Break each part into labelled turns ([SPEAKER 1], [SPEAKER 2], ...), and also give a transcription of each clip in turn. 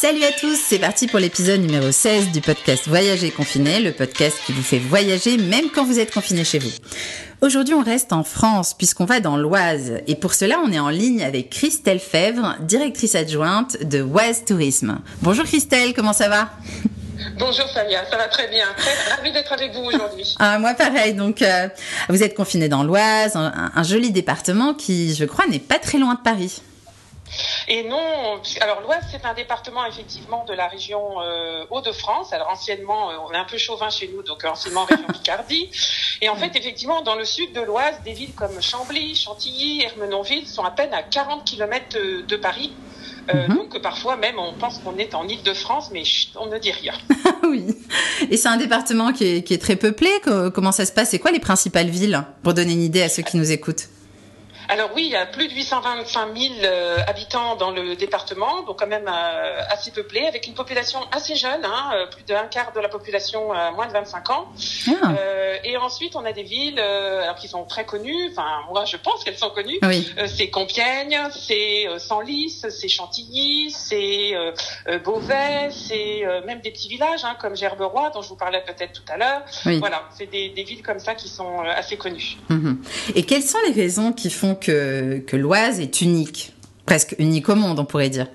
[SPEAKER 1] Salut à tous, c'est parti pour l'épisode numéro 16 du podcast Voyager confiné, le podcast qui vous fait voyager même quand vous êtes confiné chez vous. Aujourd'hui, on reste en France puisqu'on va dans l'Oise et pour cela, on est en ligne avec Christelle Fèvre, directrice adjointe de Oise Tourisme. Bonjour Christelle, comment ça va?
[SPEAKER 2] Bonjour Samia, ça va très bien. Très ravie d'être avec vous aujourd'hui.
[SPEAKER 1] Ah, moi pareil, donc euh, vous êtes confinée dans l'Oise, un, un joli département qui, je crois, n'est pas très loin de Paris.
[SPEAKER 2] Et non, alors l'Oise, c'est un département effectivement de la région euh, Hauts-de-France. Alors anciennement, euh, on est un peu chauvin chez nous, donc anciennement région Picardie. Et en fait, effectivement, dans le sud de l'Oise, des villes comme Chambly, Chantilly, Hermenonville sont à peine à 40 km de, Paris. Euh, mhm. Donc parfois même on pense qu'on est en Île-de-France, mais on ne dit rien.
[SPEAKER 1] oui. Et c'est un département qui est, qui est très peuplé. Comment ça se passe? C'est quoi les principales villes? Pour donner une idée à ceux qui nous écoutent.
[SPEAKER 2] Alors oui, il y a plus de 825 000 euh, habitants dans le département, donc quand même euh, assez peuplé, avec une population assez jeune, hein, euh, plus d'un quart de la population à moins de 25 ans. Ah. et ensuite, on a des villes alors qui sont très connues, enfin moi je pense qu'elles sont connues. c'est Compiègne, c'est Senlis, c'est Chantilly, c'est Beauvais, c'est même des petits villages hein, comme Gerberoy dont je vous parlais peut-être tout à l'heure. Voilà, c'est des, villes comme ça qui sont assez connues.
[SPEAKER 1] Mhm. Et quelles sont les raisons qui font que, l'Oise est unique, presque unique au monde, on pourrait dire.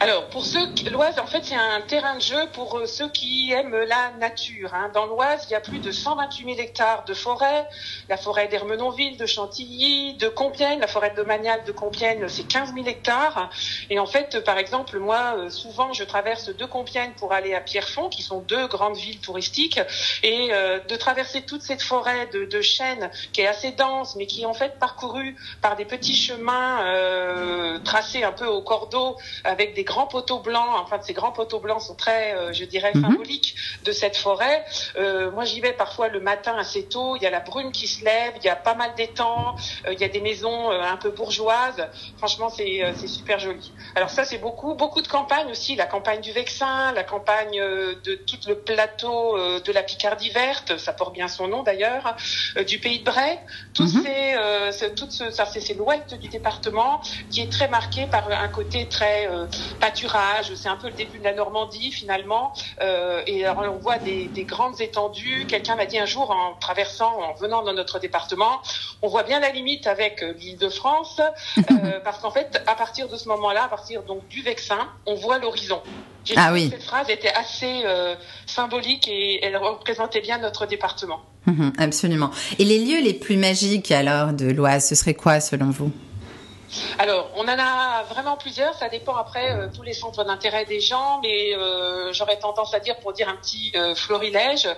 [SPEAKER 2] Alors, pour ceux l'Oise, en fait, c'est un terrain de jeu pour euh, ceux qui aiment la nature. Hein. Dans l'Oise, il y a plus de 128 000 hectares de forêt. La forêt d'Hermenonville, de Chantilly, de Compiègne, la forêt de Manial de Compiègne, c'est 15 000 hectares. Et en fait, par exemple, moi, euh, souvent, je traverse de Compiègne pour aller à Pierrefonds, qui sont deux grandes villes touristiques. Et euh, de traverser toute cette forêt de, de chênes qui est assez dense, mais qui est en fait parcourue par des petits chemins tracés un peu au cordeau avec des grands poteaux blancs. Enfin, ces grands poteaux blancs sont très, euh, je dirais, mhm. symboliques de cette forêt. Euh, moi, j'y vais parfois le matin assez tôt. Il y a la brume qui se lève, il y a pas mal d'étangs, euh, il y a des maisons un peu bourgeoises. Franchement, c'est super joli. Alors ça, c'est beaucoup, beaucoup de campagnes aussi. La campagne du Vexin, la campagne de tout le plateau de la Picardie verte, ça porte bien son nom d'ailleurs, du Pays de Bray. Tout mhm. ces, tout ce, ça, c'est l'ouest du département qui est très marqué par un côté très pâturage. C'est un peu le début de la Normandie finalement. Euh, et alors, on voit des, des grandes étendues. Quelqu'un m'a dit un jour en traversant, en venant dans notre département, on voit bien la limite avec euh, l'Île-de-France, euh, parce qu'en fait, à partir de ce moment-là, à partir donc du Vexin, on voit l'horizon.
[SPEAKER 1] Ah oui.
[SPEAKER 2] Cette phrase était assez euh, symbolique et elle représentait bien notre département.
[SPEAKER 1] Mhm, absolument. Et les lieux les plus magiques alors de l'Oise, ce serait quoi selon vous?
[SPEAKER 2] Alors, on en a vraiment plusieurs. Ça dépend après euh, tous les centres d'intérêt des gens, mais euh, j'aurais tendance à dire, pour dire un petit euh, florilège,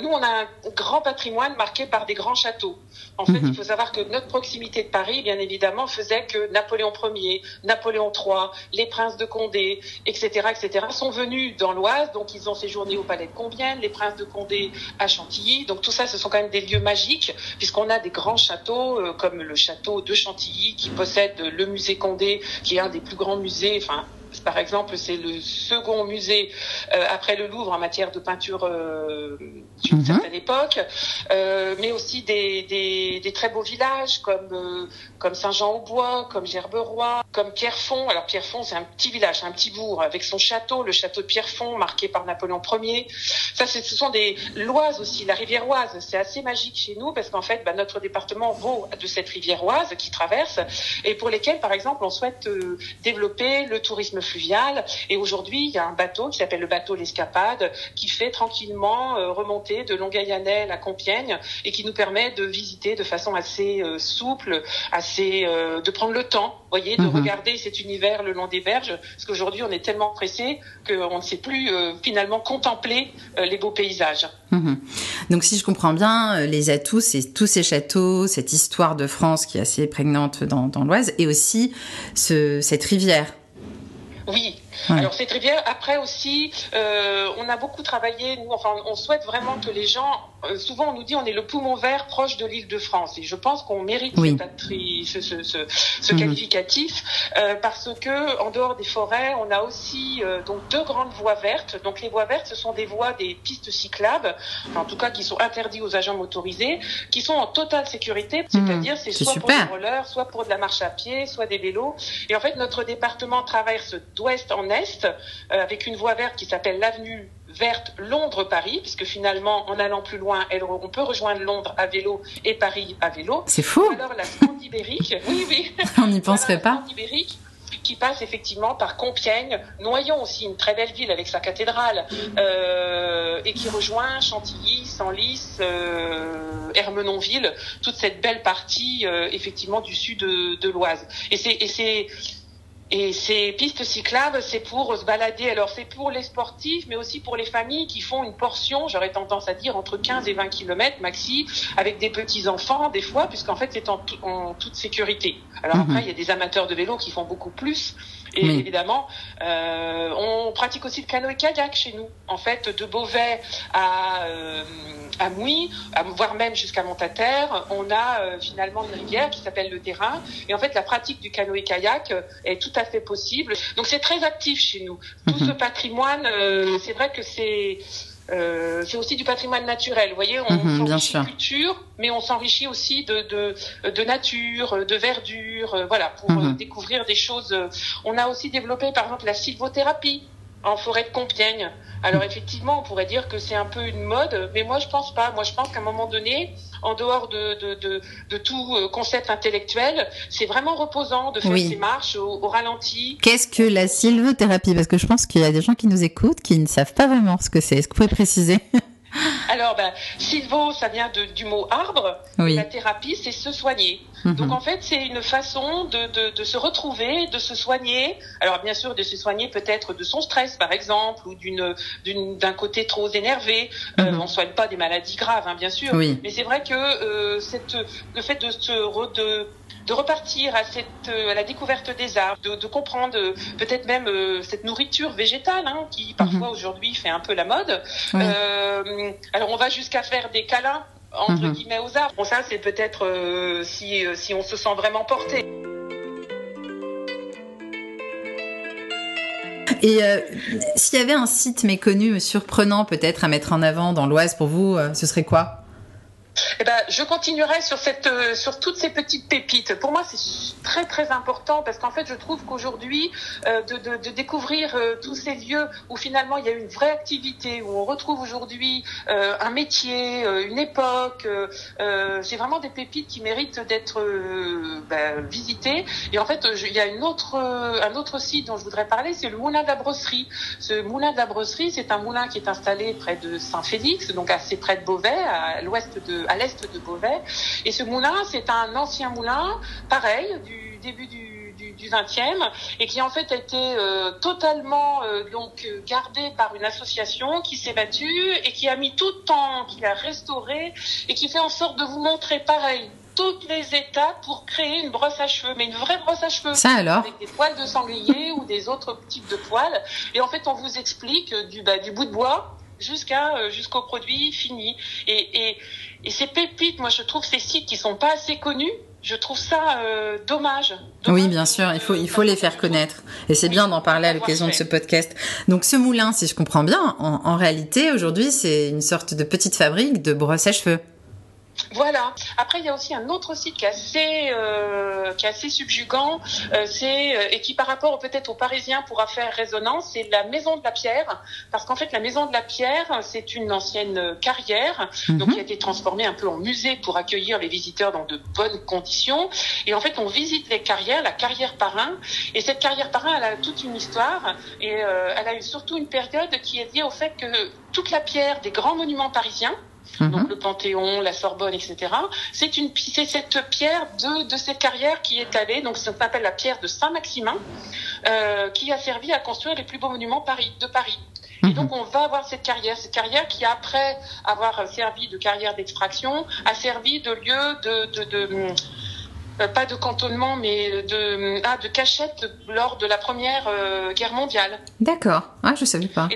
[SPEAKER 2] nous, on a un grand patrimoine marqué par des grands châteaux. En fait, mhm. il faut savoir que notre proximité de Paris, bien évidemment, faisait que Napoléon Ier, Napoléon III, les princes de Condé, etc., etc., sont venus dans l'Oise. Donc, ils ont séjourné au palais de Compiègne, les princes de Condé à Chantilly. Donc, tout ça, ce sont quand même des lieux magiques, puisqu'on a des grands châteaux, comme le château de Chantilly, qui possède le musée Condé, qui est un des plus grands musées, enfin par exemple, c'est le second musée euh, après le Louvre en matière de peinture euh, d'une mhm. certaine époque, euh, mais aussi des, des, des, très beaux villages comme comme Saint-Jean-au-Bois, comme Gerberoy, comme Pierrefonds. Alors Pierrefonds, c'est un petit village, un petit bourg avec son château, le château de Pierrefonds, marqué par Napoléon Ier. Ça, ce sont des l'Oise aussi, la rivière Oise. C'est assez magique chez nous parce qu'en fait, bah, notre département vaut de cette rivière Oise qui traverse et pour lesquels, par exemple, on souhaite euh, développer le tourisme fluvial. Et aujourd'hui, il y a un bateau qui s'appelle le bateau l'Escapade qui fait tranquillement euh, remonter de Longueuil-Annel à Compiègne et qui nous permet de visiter de façon assez euh, souple, assez de prendre le temps, voyez, de mhm. regarder cet univers le long des berges. Parce qu'aujourd'hui, on est tellement pressé qu'on ne sait plus finalement contempler les beaux paysages.
[SPEAKER 1] Mhm. Donc, si je comprends bien, les atouts, c'est tous ces châteaux, cette histoire de France qui est assez prégnante dans, dans l'Oise, et aussi ce, cette rivière.
[SPEAKER 2] Oui, alors cette rivière, après aussi, euh, on a beaucoup travaillé, nous, enfin, on souhaite vraiment que les gens, euh, souvent on nous dit on est le poumon vert proche de l'île de France, et je pense qu'on mérite ce, ce, ce, ce mhm. qualificatif, euh, parce que en dehors des forêts, on a aussi euh, donc deux grandes voies vertes. Donc les voies vertes, ce sont des voies des pistes cyclables, en tout cas qui sont interdites aux agents motorisés, qui sont en totale sécurité, mhm. c'est-à-dire c'est soit pour des rollers, soit pour de la marche à pied, soit des vélos. Et en fait, notre département traverse d'ouest en en est, avec une voie verte qui s'appelle l'avenue verte Londres-Paris, puisque finalement, en allant plus loin, on peut rejoindre Londres à vélo et Paris à vélo.
[SPEAKER 1] C'est fou.
[SPEAKER 2] Ou alors la Scandibérique. oui, oui.
[SPEAKER 1] On n'y penserait pas
[SPEAKER 2] qui passe effectivement par Compiègne, Noyon aussi, une très belle ville avec sa cathédrale, euh, et qui rejoint Chantilly, Senlis, euh, Hermenonville, toute cette belle partie euh, effectivement du sud de, de l'Oise. Et c'est et ces pistes cyclables, c'est pour se balader. Alors, c'est pour les sportifs, mais aussi pour les familles qui font une portion, j'aurais tendance à dire, entre 15 et 20 kilomètres maxi, avec des petits-enfants, des fois, puisqu'en fait, c'est en, en, toute sécurité. Alors mhm. après, il y a des amateurs de vélo qui font beaucoup plus. Et évidemment, euh, on pratique aussi le canoë-kayak chez nous. En fait, de Beauvais à, euh, à Mouy, voire même jusqu'à Montataire, on a euh, finalement une rivière qui s'appelle le Terrain. Et en fait, la pratique du canoë-kayak est tout à fait possible. Donc c'est très actif chez nous. Tout mhm. ce patrimoine, euh, c'est vrai que c'est euh, c'est aussi du patrimoine naturel. Vous voyez, on
[SPEAKER 1] mhm,
[SPEAKER 2] s'enrichit de culture, mais on s'enrichit aussi de, de, de, nature, de verdure, euh, voilà, pour mhm. découvrir des choses. On a aussi développé, par exemple, la sylvothérapie en forêt de Compiègne. Alors effectivement, on pourrait dire que c'est un peu une mode, mais moi je pense pas. Moi je pense qu'à un moment donné, en dehors de, de, de, de tout euh, concept intellectuel, c'est vraiment reposant de faire ces marches au, au ralenti.
[SPEAKER 1] Qu'est-ce que la sylvothérapie? Parce que je pense qu'il y a des gens qui nous écoutent qui ne savent pas vraiment ce que c'est. Est-ce que vous pouvez préciser?
[SPEAKER 2] Alors, ben, Silvo, ça vient de, du mot arbre. La thérapie, c'est se soigner. Mhm. Donc, en fait, c'est une façon de, de, de, se retrouver, de se soigner. Alors, bien sûr, de se soigner peut-être de son stress, par exemple, ou d'une d'un côté trop énervé. Euh, mhm. on soigne pas des maladies graves, hein, bien sûr. Mais c'est vrai que euh, cette, le fait de se re, de repartir à cette à la découverte des arbres, de, de comprendre euh, peut-être même euh, cette nourriture végétale hein, qui parfois mhm. aujourd'hui fait un peu la mode. Euh, alors on va jusqu'à faire des câlins entre mhm. guillemets aux arbres. Bon ça c'est peut-être euh, si si on se sent vraiment porté.
[SPEAKER 1] Et s'il y avait un site méconnu, surprenant peut-être à mettre en avant dans l'Oise pour vous, ce serait quoi?
[SPEAKER 2] Eh ben, je continuerai sur cette, euh, sur toutes ces petites pépites. Pour moi, c'est très très important parce qu'en fait, je trouve qu'aujourd'hui, euh, de, découvrir euh, tous ces lieux où finalement il y a une vraie activité, où on retrouve aujourd'hui un métier, une époque, c'est vraiment des pépites qui méritent d'être ben, visitées. Et en fait, il y a une autre, un autre site dont je voudrais parler, c'est le Moulin de la Brosserie. Ce Moulin de la Brosserie, c'est un moulin qui est installé près de Saint-Félix, donc assez près de Beauvais, à l'ouest de à l'est de Beauvais. Et ce moulin, c'est un ancien moulin, pareil, du début du du 20e et qui en fait a été euh, totalement euh, donc gardé par une association qui s'est battue et qui a mis tout le temps, qui a restauré et qui fait en sorte de vous montrer pareil toutes les étapes pour créer une brosse à cheveux, mais une vraie brosse à cheveux.
[SPEAKER 1] Ça alors?
[SPEAKER 2] Avec des poils de sanglier ou des autres types de poils. Et en fait, on vous explique du, bah, du bout de bois jusqu'à jusqu'au produit fini. Et, et, et ces pépites, moi je trouve ces sites qui sont pas assez connus, je trouve ça euh, dommage,
[SPEAKER 1] Oui, bien sûr, il faut, il faut les faire connaître. Et c'est bien d'en parler à l'occasion de ce podcast. Donc ce moulin, si je comprends bien, en, en réalité, aujourd'hui, c'est une sorte de petite fabrique de brosses à cheveux.
[SPEAKER 2] Voilà. Après, il y a aussi un autre site qui est assez, euh, qui est assez subjugant, euh, c'est euh, et qui par rapport peut-être aux Parisiens pourra faire résonance, c'est la Maison de la Pierre, parce qu'en fait la Maison de la Pierre, c'est une ancienne carrière, donc mhm. qui a été transformée un peu en musée pour accueillir les visiteurs dans de bonnes conditions. Et en fait, on visite les carrières, la carrière Parrain, et cette carrière Parrain, elle a toute une histoire, et elle a eu surtout une période qui est liée au fait que toute la pierre des grands monuments parisiens Mhm. donc le Panthéon, la Sorbonne, etc. C'est une, c'est cette pierre de, de cette carrière qui est allée, donc ça s'appelle la pierre de Saint-Maximin, euh, qui a servi à construire les plus beaux monuments Paris, de Paris. Et mhm. donc on va avoir cette carrière, cette carrière qui après avoir servi de carrière d'extraction, a servi de lieu de, de, de euh, pas de cantonnement, mais de, ah, de cachette lors de la Première euh, Guerre mondiale.
[SPEAKER 1] D'accord. Ah, je savais pas.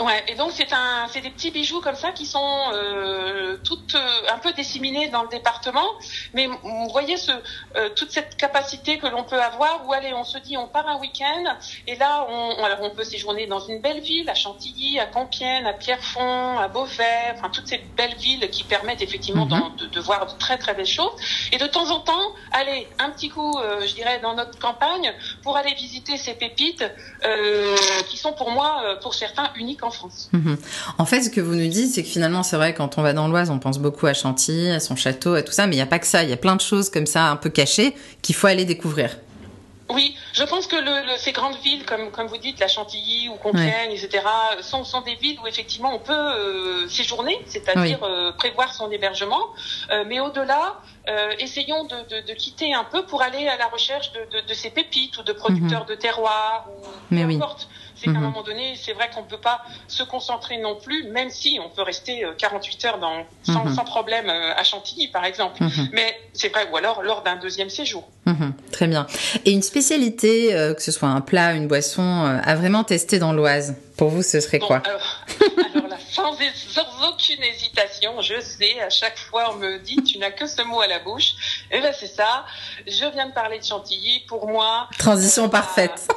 [SPEAKER 2] Ouais, et donc c'est un, c'est des petits bijoux comme ça qui sont euh, toutes. Euh, un peu disséminés dans le département, mais vous voyez ce, toute cette capacité que l'on peut avoir où allez, on se dit on part un week-end et là on, alors on peut séjourner dans une belle ville, à Chantilly, à Compiègne, à Pierrefonds, à Beauvais, enfin toutes ces belles villes qui permettent effectivement mhm. de, de, voir de très très belles choses. Et de temps en temps, aller un petit coup, euh, je dirais, dans notre campagne pour aller visiter ces pépites euh, qui sont pour moi, euh, pour certains, uniques en France.
[SPEAKER 1] Mhm. En fait, ce que vous nous dites, c'est que finalement, c'est vrai, quand on va dans l'Oise, on pense beaucoup à Chantilly, à son château, à tout ça, mais il n'y a pas que ça. Il y a plein de choses comme ça, un peu cachées, qu'il faut aller découvrir.
[SPEAKER 2] Oui, je pense que le, ces grandes villes, comme, comme vous dites, la Chantilly ou Compiègne, etc., sont, sont des villes où effectivement on peut euh, séjourner, c'est-à-dire euh, prévoir son hébergement. Euh, mais au-delà, essayons de, de, de, quitter un peu pour aller à la recherche de, de ces pépites ou de producteurs mhm. de terroirs ou
[SPEAKER 1] mais peu
[SPEAKER 2] importe c'est qu'à un mhm. moment donné, c'est vrai qu'on ne peut pas se concentrer non plus, même si on peut rester 48 heures dans, sans, mhm. sans problème à Chantilly, par exemple. Mais c'est vrai, ou alors lors d'un deuxième séjour.
[SPEAKER 1] Très bien. Et une spécialité, euh, que ce soit un plat, une boisson, euh, à vraiment tester dans l'Oise Pour vous, ce serait quoi
[SPEAKER 2] alors, alors là, sans, aucune hésitation, je sais, à chaque fois on me dit tu n'as que ce mot à la bouche. Et eh ben c'est ça. Je viens de parler de Chantilly. Pour moi,
[SPEAKER 1] transition euh, parfaite.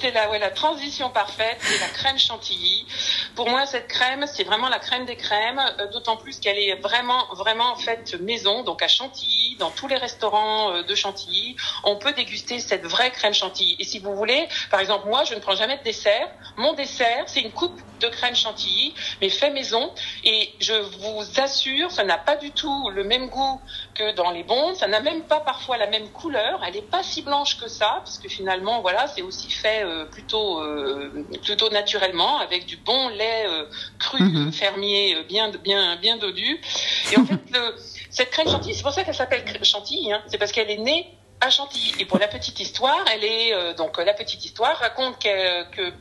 [SPEAKER 2] C'est la, ouais, la transition parfaite, c'est la crème chantilly. Pour moi, cette crème, c'est vraiment la crème des crèmes, euh, d'autant plus qu'elle est vraiment, vraiment faite maison, donc à Chantilly, dans tous les restaurants euh, de Chantilly, on peut déguster cette vraie crème chantilly. Et si vous voulez, par exemple, moi, je ne prends jamais de dessert. Mon dessert, c'est une coupe de crème chantilly, mais fait maison. Et je vous assure, ça n'a pas du tout le même goût que dans les bons. Ça n'a même pas parfois la même couleur. Elle n'est pas si blanche que ça, parce que finalement, voilà, c'est aussi fait euh, plutôt plutôt naturellement avec du bon lait euh, cru mhm. fermier bien bien bien dodu. Et en fait, le, cette crème chantilly, c'est pour ça qu'elle s'appelle chantilly. Hein, c'est parce qu'elle est née à Chantilly. Et pour la petite histoire, elle est donc la petite histoire raconte que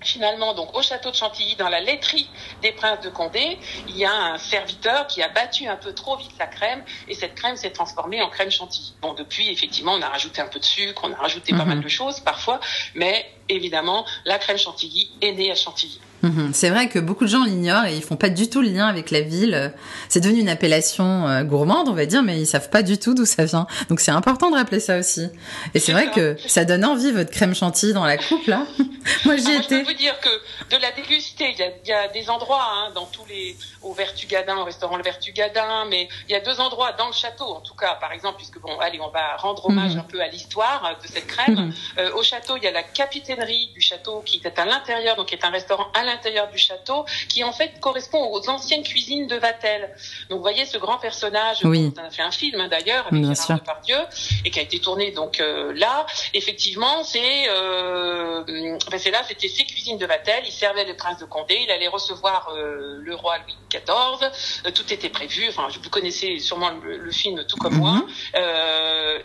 [SPEAKER 2] Finalement, donc au château de Chantilly, dans la laiterie des princes de Condé, il y a un serviteur qui a battu un peu trop vite la crème et cette crème s'est transformée en crème chantilly. Bon, depuis, effectivement, on a rajouté un peu de sucre, on a rajouté pas mhm. mal de choses parfois, mais évidemment, la crème chantilly est née à Chantilly.
[SPEAKER 1] Mhm. C'est vrai que beaucoup de gens l'ignorent et ils font pas du tout le lien avec la ville. C'est devenu une appellation euh, gourmande, on va dire, mais ils savent pas du tout d'où ça vient. Donc c'est important de rappeler ça aussi. Et c'est vrai que ça donne envie votre crème chantilly dans la coupe là.
[SPEAKER 2] moi j'y étais. Je peux vous dire que de la déguster, il y a, des endroits hein, dans tous les au Vertugadin, au restaurant Le Vertugadin, mais il y a deux endroits dans le château en tout cas, par exemple, puisque bon, allez, on va rendre hommage mhm. un peu à l'histoire de cette crème. Mhm. Euh, au château, il y a la capitainerie du château qui est à l'intérieur, donc qui est un restaurant à l'intérieur du château, qui en fait correspond aux anciennes cuisines de Vatel. Donc vous voyez ce grand personnage,
[SPEAKER 1] oui.
[SPEAKER 2] on a fait un film hein, d'ailleurs avec Bien Gérard Depardieu, et qui a été tourné donc euh, là. Effectivement, c'est euh, ben, c'est là, c'était ses cuisines de Vatel. Il servait le prince de Condé, il allait recevoir euh, le roi Louis XIV. Euh, tout était prévu. Enfin, vous connaissez sûrement le, film tout comme moi. Mhm.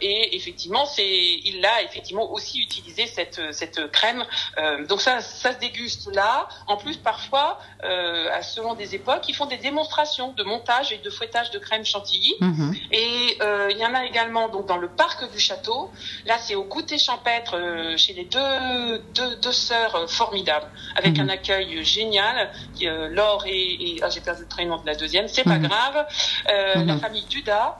[SPEAKER 2] et effectivement, c'est il a effectivement aussi utilisé cette cette crème. donc ça, ça se déguste là. En plus, parfois, euh, à selon des époques, ils font des démonstrations de montage et de fouettage de crème chantilly. Mhm. Et euh, il y en a également donc dans le parc du château. Là, c'est au goûter champêtre euh, chez les deux, deux, deux sœurs euh, formidables, avec mhm. un accueil génial. Laure et, et ah, j'ai perdu le prénom de la deuxième, c'est pas mhm. grave. La famille Duda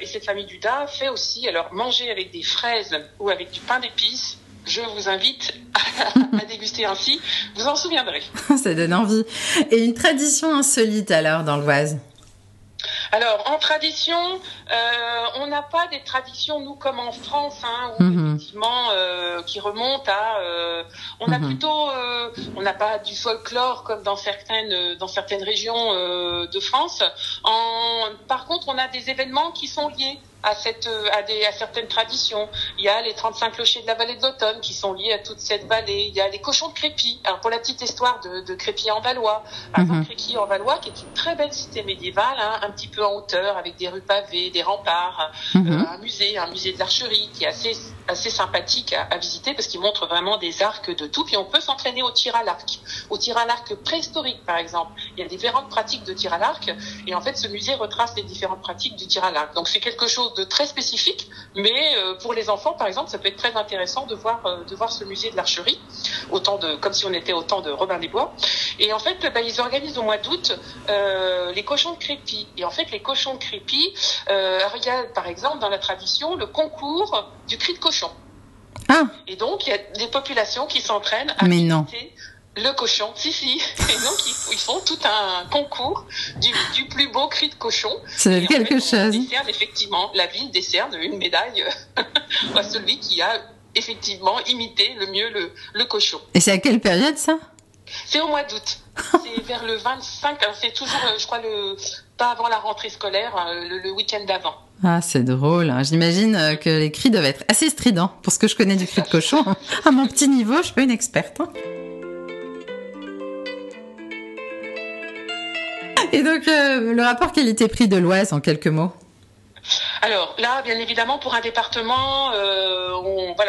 [SPEAKER 2] et cette famille Duda fait aussi alors manger avec des fraises ou avec du pain d'épices je vous invite à, déguster ainsi. Vous en souviendrez.
[SPEAKER 1] Ça donne envie. Et une tradition insolite alors dans l'Oise?
[SPEAKER 2] Alors, en tradition, euh, on n'a pas des traditions, nous, comme en France, hein, où, mhm. effectivement, euh, qui remontent à... Euh, on a mhm. plutôt... Euh, on n'a pas du folklore comme dans certaines, dans certaines régions euh, de France. En, par contre, on a des événements qui sont liés à, cette, à, des, à certaines traditions. Il y a les 35 clochers de la vallée de l'automne qui sont liés à toute cette vallée. Il y a les cochons de Crépy. Alors pour la petite histoire de, de Crépy en Valois, exemple mhm. Crépy en Valois qui est une très belle cité médiévale, hein, un petit peu en hauteur avec des rues pavées, des remparts, mhm. euh, un musée, un musée de l'archerie qui est assez assez sympathique à, à visiter parce qu'il montre vraiment des arcs de tout. Puis on peut s'entraîner au tir à l'arc, au tir à l'arc préhistorique par exemple. Il y a différentes pratiques de tir à l'arc et en fait ce musée retrace les différentes pratiques du tir à l'arc. Donc c'est quelque chose de très spécifique, mais euh, pour les enfants, par exemple, ça peut être très intéressant de voir euh, de voir ce musée de l'archerie, autant de comme si on était au temps de Robin des Bois. Et en fait, bah, ils organisent au mois d'août euh, les cochons de crépi. Et en fait, les cochons de crépi, euh, a par exemple dans la tradition le concours du cri de cochon.
[SPEAKER 1] Ah.
[SPEAKER 2] Et donc, il y a des populations qui s'entraînent à
[SPEAKER 1] Mais non.
[SPEAKER 2] imiter le cochon. Si, si. Et donc, ils, ils font tout un concours du, du plus beau cri de cochon. En
[SPEAKER 1] quelque
[SPEAKER 2] fait,
[SPEAKER 1] chose.
[SPEAKER 2] décerne effectivement, la ville décerne une médaille à celui qui a effectivement imité le mieux le, le cochon.
[SPEAKER 1] Et c'est à quelle période ça?
[SPEAKER 2] C'est au mois d'août. C'est vers le 25. alors C'est toujours, euh, je crois, le pas avant la rentrée scolaire, euh, le, le week-end d'avant.
[SPEAKER 1] Ah, c'est drôle. hein. J'imagine euh, que les cris doivent être assez stridents. Pour ce que je connais du cri de cochon, à mon petit niveau, je suis une experte. hein. Et donc, euh, le rapport qualité-prix de l'Oise, en quelques mots?
[SPEAKER 2] Alors là, bien évidemment, pour un département, euh,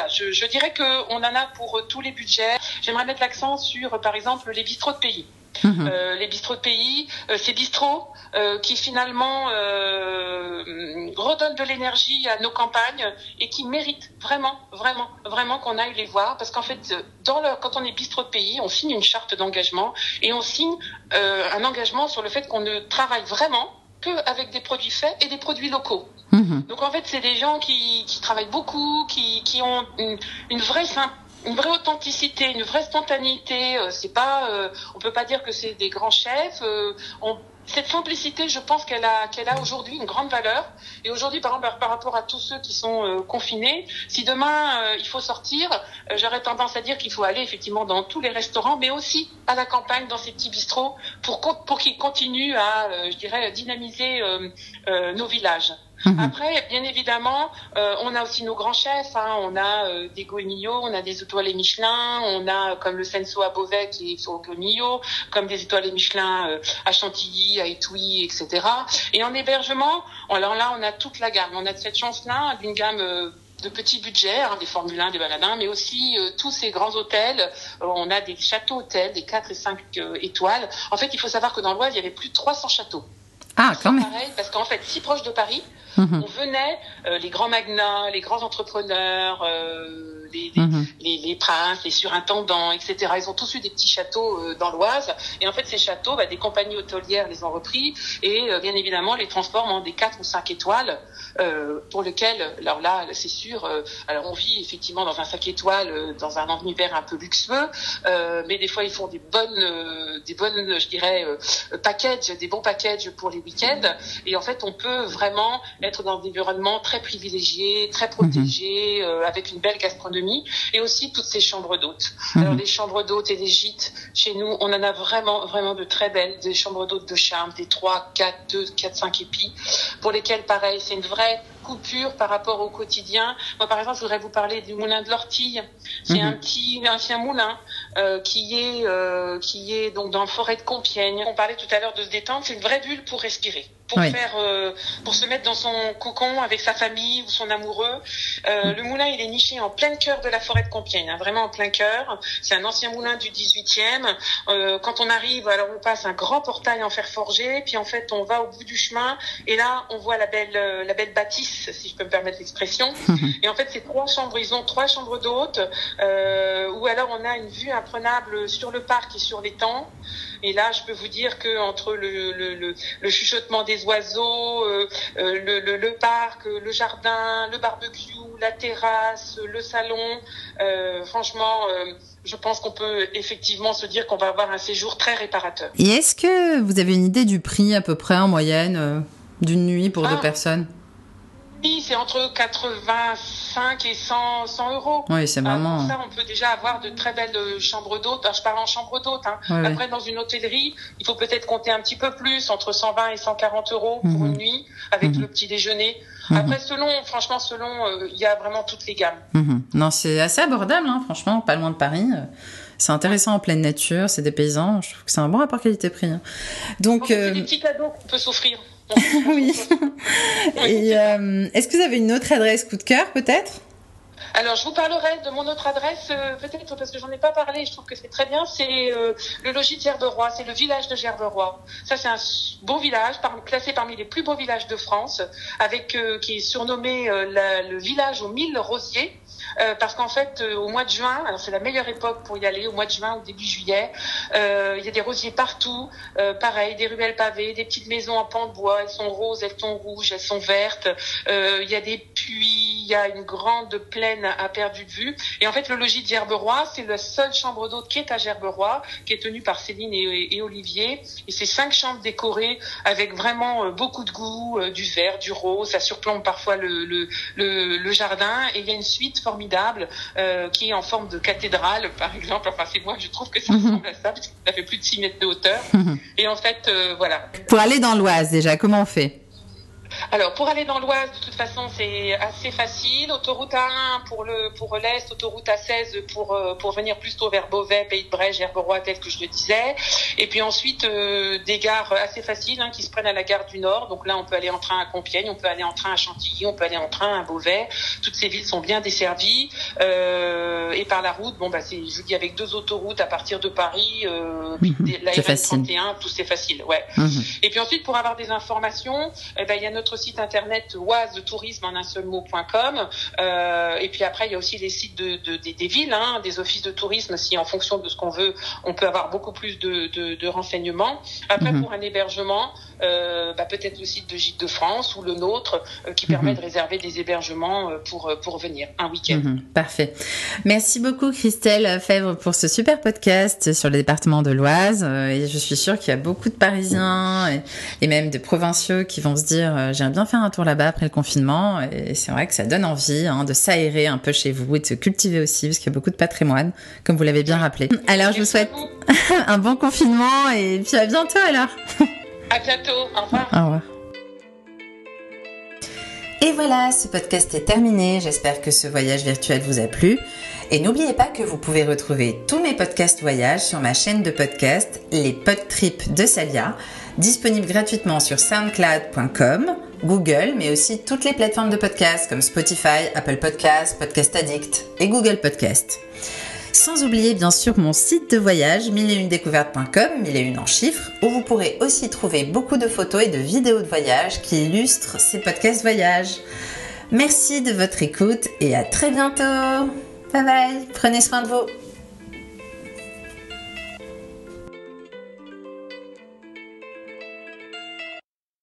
[SPEAKER 2] je, je dirais que on en a pour tous les budgets. J'aimerais mettre l'accent sur, par exemple, les bistrots de pays.
[SPEAKER 1] Mhm.
[SPEAKER 2] Euh, les bistrots de pays, euh, ces bistrots euh, qui finalement euh, redonnent de l'énergie à nos campagnes et qui méritent vraiment, vraiment, vraiment qu'on aille les voir parce qu'en fait, dans le, quand on est bistrot de pays, on signe une charte d'engagement et on signe euh, un engagement sur le fait qu'on ne travaille vraiment qu'avec des produits faits et des produits locaux.
[SPEAKER 1] Mhm.
[SPEAKER 2] Donc en fait, c'est des gens qui, qui travaillent beaucoup, qui, qui ont une, une vraie sim- une vraie authenticité, une vraie spontanéité. Euh, c'est pas, euh, on peut pas dire que c'est des grands chefs. euh, on- cette simplicité, je pense qu'elle a, qu'elle a aujourd'hui une grande valeur. Et aujourd'hui, par exemple, par rapport à tous ceux qui sont euh, confinés, si demain euh, il faut sortir, euh, j'aurais tendance à dire qu'il faut aller effectivement dans tous les restaurants, mais aussi à la campagne, dans ces petits bistrots, pour pour qu'ils continuent à, euh, je dirais, dynamiser nos villages.
[SPEAKER 1] Mhm.
[SPEAKER 2] Après, bien évidemment, euh, on a aussi nos grands chefs. Hein. On a euh, des Goemillo, on a des étoilés Michelin, on a comme le Senso à Beauvais qui est sur Goemillo, comme des étoilés Michelin euh, à Chantilly, à Étouilly, etc. Et en hébergement, alors là, on a toute la gamme. On a cette chance-là d'une gamme euh, de petits budgets, hein, des Formule 1, des baladins, mais aussi euh, tous ces grands hôtels. Euh, on a des châteaux hôtels, des 4 et 5 euh, étoiles. En fait, il faut savoir que dans l'Oise, il y avait plus de 300 châteaux.
[SPEAKER 1] Ah, quand même.
[SPEAKER 2] Pareil, parce qu'en fait, si proche de Paris, On venait, euh, les grands magnats, les grands entrepreneurs, euh, les, les,
[SPEAKER 1] Mhm.
[SPEAKER 2] les, les princes, les surintendants, etc. Ils ont tous eu des petits châteaux euh, dans l'Oise. Et en fait, ces châteaux, bah, des compagnies hôtelières les ont repris et euh, bien évidemment les transforment en des 4 ou 5 étoiles euh, pour lesquels, alors là, c'est sûr, euh, alors on vit effectivement dans un 5 étoiles, euh, dans un univers un peu luxueux, euh, mais des fois ils font des bonnes, euh, des bonnes, je dirais, euh, packages, des bons packages pour les week-ends. Et en fait, on peut vraiment être dans des environnements très privilégiés, très protégés, euh, avec une belle gastronomie, et aussi toutes ces chambres d'hôtes.
[SPEAKER 1] Mhm.
[SPEAKER 2] Alors les chambres d'hôtes et les gîtes, chez nous, on en a vraiment, vraiment de très belles, des chambres d'hôtes de charme, des 3, 4, 2, 4, 5 épis, pour lesquelles, pareil, c'est une vraie coupure par rapport au quotidien. Moi, par exemple, je voudrais vous parler du moulin de l'Ortille. C'est
[SPEAKER 1] Mhm.
[SPEAKER 2] un petit ancien moulin euh, qui est euh, qui est donc dans la forêt de Compiègne. On parlait tout à l'heure de se détendre. C'est une vraie bulle pour respirer, pour
[SPEAKER 1] Oui.
[SPEAKER 2] faire, euh, pour se mettre dans son cocon avec sa famille ou son amoureux. Euh, Le moulin, il est niché en plein cœur de la forêt de Compiègne, hein, vraiment en plein cœur. C'est un ancien moulin du 18e. Euh, quand on arrive, alors on passe un grand portail en fer forgé, puis en fait on va au bout du chemin et là on voit la belle euh, la belle bâtisse, si je peux me permettre l'expression. Et en fait c'est trois chambres, ils ont trois chambres d'hôtes euh, où alors on a une vue sur le parc et sur l'étang. Et là, je peux vous dire que entre le, le, le, le chuchotement des oiseaux, euh, euh, le, parc, le jardin, le barbecue, la terrasse, le salon, euh, franchement, euh, je pense qu'on peut effectivement se dire qu'on va avoir un séjour très réparateur.
[SPEAKER 1] Et est-ce que vous avez une idée du prix à peu près en moyenne d'une nuit pour deux
[SPEAKER 2] Ah.
[SPEAKER 1] personnes?
[SPEAKER 2] Oui, c'est entre 85 et 100, 100 euros.
[SPEAKER 1] Oui, c'est vraiment.
[SPEAKER 2] pour ça, on peut déjà avoir de très belles euh, chambres d'hôtes. Alors, je parle en chambre d'hôtes. Hein.
[SPEAKER 1] Ouais, ouais.
[SPEAKER 2] Après, dans une hôtellerie, il faut peut-être compter un petit peu plus, entre 120 et 140 euros pour
[SPEAKER 1] Mhm.
[SPEAKER 2] une nuit, avec
[SPEAKER 1] Mhm.
[SPEAKER 2] le petit déjeuner.
[SPEAKER 1] Mhm.
[SPEAKER 2] Après, selon, franchement, selon, euh, il y a vraiment toutes les gammes.
[SPEAKER 1] Non, c'est assez abordable, hein, franchement, pas loin de Paris. Euh, C'est intéressant en pleine nature, c'est des paysans. Je trouve que c'est un bon rapport qualité-prix. hein. Donc,
[SPEAKER 2] Donc,
[SPEAKER 1] euh,
[SPEAKER 2] des petits cadeaux qu'on peut s'offrir.
[SPEAKER 1] oui. Et euh, est-ce que vous avez une autre adresse coup de cœur, peut-être?
[SPEAKER 2] Alors, je vous parlerai de mon autre adresse, euh, peut-être parce que j'en ai pas parlé, je trouve que c'est très bien, c'est euh, le logis de Gerberoy, c'est le village de Gerberoy. Ça, c'est un beau village, classé parmi les plus beaux villages de France, avec euh, qui est surnommé le village aux mille rosiers. parce qu'en fait, au mois de juin, alors c'est la meilleure époque pour y aller, au mois de juin ou début juillet, il y a des rosiers partout, pareil, des ruelles pavées, des petites maisons en pan de bois, elles sont roses, elles sont rouges, elles sont vertes, il y a des puits, il y a une grande plaine à perdre de vue. Et en fait, le logis de Gerberoy, c'est la seule chambre d'hôte qui est à Gerberoy, qui est tenue par Céline et, Olivier. Et c'est cinq chambres décorées avec vraiment euh, beaucoup de goût, euh, du vert, du rose. Ça surplombe parfois le, le, le, jardin. Et il y a une suite formidable euh, qui est en forme de cathédrale, par exemple. Enfin, c'est moi, je trouve que ça mhm. ressemble à ça, parce que ça fait plus de 6 mètres de hauteur. Mhm. Et en fait, voilà.
[SPEAKER 1] Pour aller dans l'Oise, déjà, comment on fait?
[SPEAKER 2] Alors pour aller dans l'Oise, de toute façon, c'est assez facile. Autoroute A1 pour le pour l'est, autoroute A16 pour euh, pour venir plus tôt vers Beauvais, Pays de Brège, Gerberoy, tel que je le disais. Et puis ensuite euh, des gares assez faciles hein, qui se prennent à la gare du Nord. Donc là, on peut aller en train à Compiègne, on peut aller en train à Chantilly, on peut aller en train à Beauvais. Toutes ces villes sont bien desservies. Euh, et par la route, bon bah c'est je vous dis avec deux autoroutes à partir de Paris, euh, mhm. la RN31, tout c'est facile, ouais. Mhm. Et puis ensuite pour avoir des informations, eh ben il y a notre notre site internet oise tourisme en un seul mot.com. Euh, et puis après, il y a aussi les sites de, de, des, villes, hein, des offices de tourisme. Si en fonction de ce qu'on veut, on peut avoir beaucoup plus de, de renseignements. Après, mhm. pour un hébergement, euh, bah, peut-être le site de Gîtes de France ou le nôtre euh, qui permet mhm. de réserver des hébergements euh, pour, pour venir un week-end. Mhm.
[SPEAKER 1] parfait. Merci beaucoup Christelle Fèvre pour ce super podcast sur le département de l'Oise. et je suis sûre qu'il y a beaucoup de Parisiens et, même de provinciaux qui vont se dire bien faire un tour là-bas après le confinement. Et c'est vrai que ça donne envie hein, de s'aérer un peu chez vous et de se cultiver aussi parce qu'il y a beaucoup de patrimoine, comme vous l'avez bien rappelé. Alors je vous souhaite un bon confinement et puis à bientôt alors.
[SPEAKER 2] À bientôt. Au revoir. Au revoir.
[SPEAKER 1] Et voilà, ce podcast est terminé. J'espère que ce voyage virtuel vous a plu. Et n'oubliez pas que vous pouvez retrouver tous mes podcasts voyages sur ma chaîne de podcast, les Podtrips de Salia, disponible gratuitement sur soundcloud.com, Google, mais aussi toutes les plateformes de podcasts comme Spotify, Apple Podcasts, Podcast Addict et Google Podcasts. Sans oublier bien sûr mon site de voyage 1001découvertes.com, 1001 en chiffres, où vous pourrez aussi trouver beaucoup de photos et de vidéos de voyage qui illustrent ces podcasts voyage. Merci de votre écoute et à très bientôt. Bye bye, prenez soin de vous.